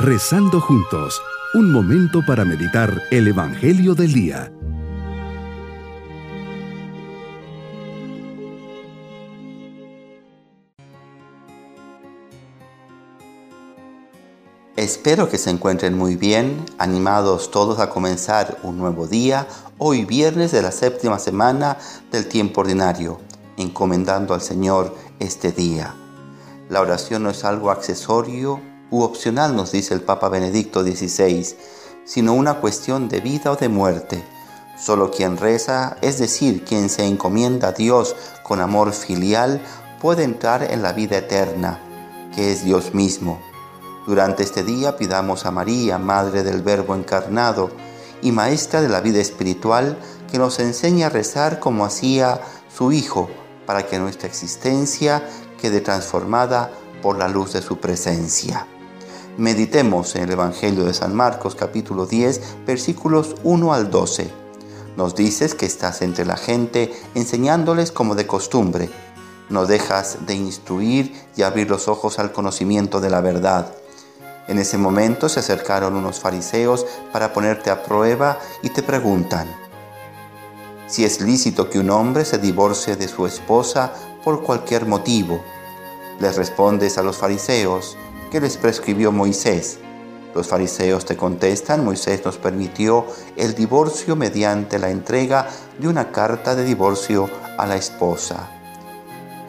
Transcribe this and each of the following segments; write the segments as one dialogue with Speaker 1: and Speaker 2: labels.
Speaker 1: Rezando juntos, un momento para meditar el Evangelio del Día.
Speaker 2: Espero que se encuentren muy bien, animados todos a comenzar un nuevo día, hoy viernes de la séptima semana del tiempo ordinario, encomendando al Señor este día. La oración no es algo accesorio u opcional, nos dice el Papa Benedicto XVI, sino una cuestión de vida o de muerte. Solo quien reza, es decir, quien se encomienda a Dios con amor filial, puede entrar en la vida eterna, que es Dios mismo. Durante este día pidamos a María, Madre del Verbo encarnado y Maestra de la vida espiritual, que nos enseñe a rezar como hacía su Hijo, para que nuestra existencia quede transformada por la luz de su presencia. Meditemos en el Evangelio de San Marcos capítulo 10 versículos 1 al 12. Nos dices que estás entre la gente enseñándoles como de costumbre. No dejas de instruir y abrir los ojos al conocimiento de la verdad. En ese momento se acercaron unos fariseos para ponerte a prueba y te preguntan si es lícito que un hombre se divorcie de su esposa por cualquier motivo. Les respondes a los fariseos, que les prescribió Moisés. Los fariseos te contestan, Moisés nos permitió el divorcio mediante la entrega de una carta de divorcio a la esposa.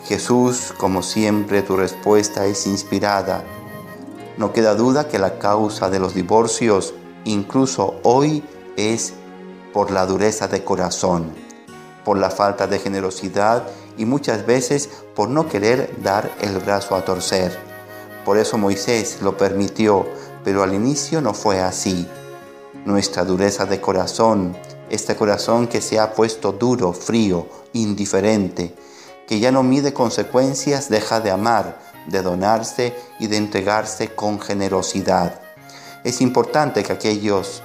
Speaker 2: Jesús, como siempre, tu respuesta es inspirada. No queda duda que la causa de los divorcios, incluso hoy, es por la dureza de corazón, por la falta de generosidad y muchas veces por no querer dar el brazo a torcer. Por eso Moisés lo permitió, pero al inicio no fue así. Nuestra dureza de corazón, este corazón que se ha puesto duro, frío, indiferente, que ya no mide consecuencias, deja de amar, de donarse y de entregarse con generosidad. Es importante que aquellos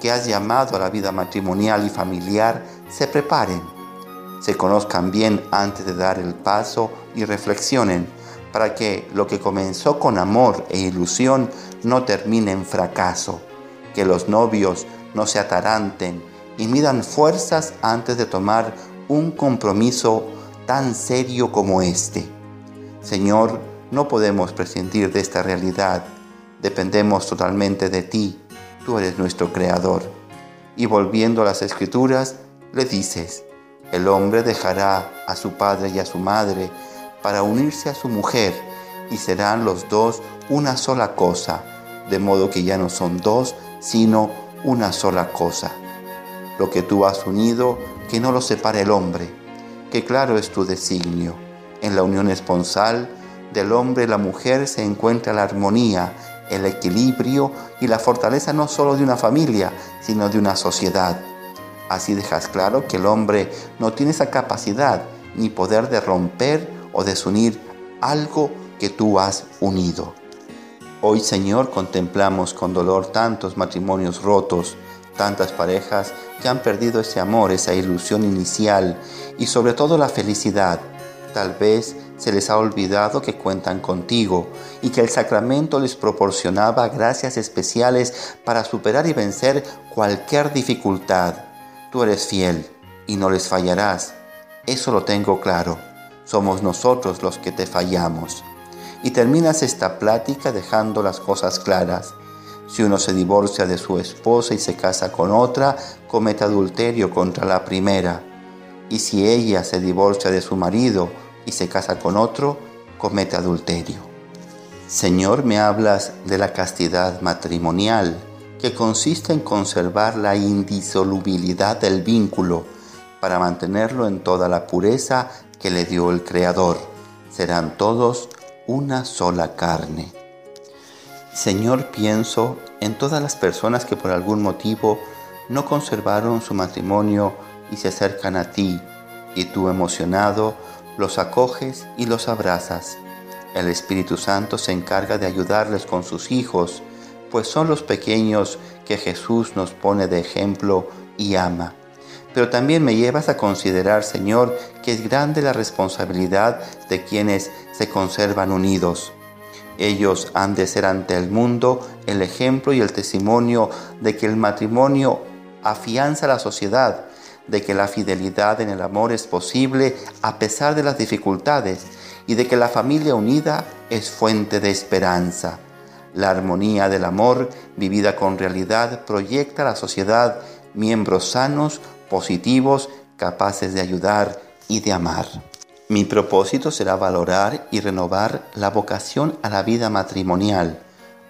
Speaker 2: que has llamado a la vida matrimonial y familiar se preparen, se conozcan bien antes de dar el paso y reflexionen para que lo que comenzó con amor e ilusión no termine en fracaso, que los novios no se ataranten y midan fuerzas antes de tomar un compromiso tan serio como este. Señor, no podemos prescindir de esta realidad, dependemos totalmente de ti, tú eres nuestro Creador. Y volviendo a las Escrituras, le dices, el hombre dejará a su padre y a su madre, para unirse a su mujer y serán los dos una sola cosa, de modo que ya no son dos, sino una sola cosa. Lo que tú has unido, que no lo separe el hombre, que claro es tu designio. En la unión esponsal del hombre y la mujer se encuentra la armonía, el equilibrio y la fortaleza no solo de una familia, sino de una sociedad. Así dejas claro que el hombre no tiene esa capacidad ni poder de romper o desunir algo que tú has unido. Hoy, Señor, contemplamos con dolor tantos matrimonios rotos, tantas parejas que han perdido ese amor, esa ilusión inicial y sobre todo la felicidad. Tal vez se les ha olvidado que cuentan contigo y que el sacramento les proporcionaba gracias especiales para superar y vencer cualquier dificultad. Tú eres fiel y no les fallarás. Eso lo tengo claro somos nosotros los que te fallamos. Y terminas esta plática dejando las cosas claras. Si uno se divorcia de su esposa y se casa con otra, comete adulterio contra la primera. Y si ella se divorcia de su marido y se casa con otro, comete adulterio. Señor, me hablas de la castidad matrimonial, que consiste en conservar la indisolubilidad del vínculo para mantenerlo en toda la pureza que le dio el Creador. Serán todos una sola carne. Señor, pienso en todas las personas que por algún motivo no conservaron su matrimonio y se acercan a ti, y tú emocionado los acoges y los abrazas. El Espíritu Santo se encarga de ayudarles con sus hijos, pues son los pequeños que Jesús nos pone de ejemplo y ama pero también me llevas a considerar, Señor, que es grande la responsabilidad de quienes se conservan unidos. Ellos han de ser ante el mundo el ejemplo y el testimonio de que el matrimonio afianza la sociedad, de que la fidelidad en el amor es posible a pesar de las dificultades y de que la familia unida es fuente de esperanza. La armonía del amor vivida con realidad proyecta a la sociedad miembros sanos, positivos, capaces de ayudar y de amar. Mi propósito será valorar y renovar la vocación a la vida matrimonial.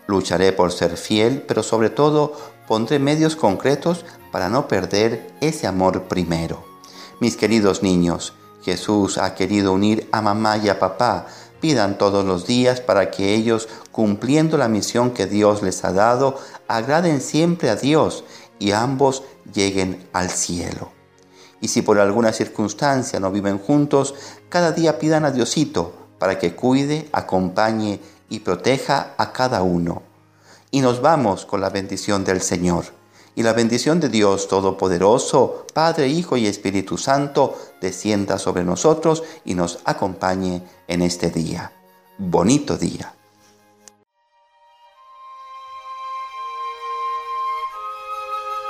Speaker 2: Lucharé por ser fiel, pero sobre todo pondré medios concretos para no perder ese amor primero. Mis queridos niños, Jesús ha querido unir a mamá y a papá. Pidan todos los días para que ellos, cumpliendo la misión que Dios les ha dado, agraden siempre a Dios y ambos lleguen al cielo. Y si por alguna circunstancia no viven juntos, cada día pidan a Diosito para que cuide, acompañe y proteja a cada uno. Y nos vamos con la bendición del Señor. Y la bendición de Dios Todopoderoso, Padre, Hijo y Espíritu Santo, descienda sobre nosotros y nos acompañe en este día. Bonito día.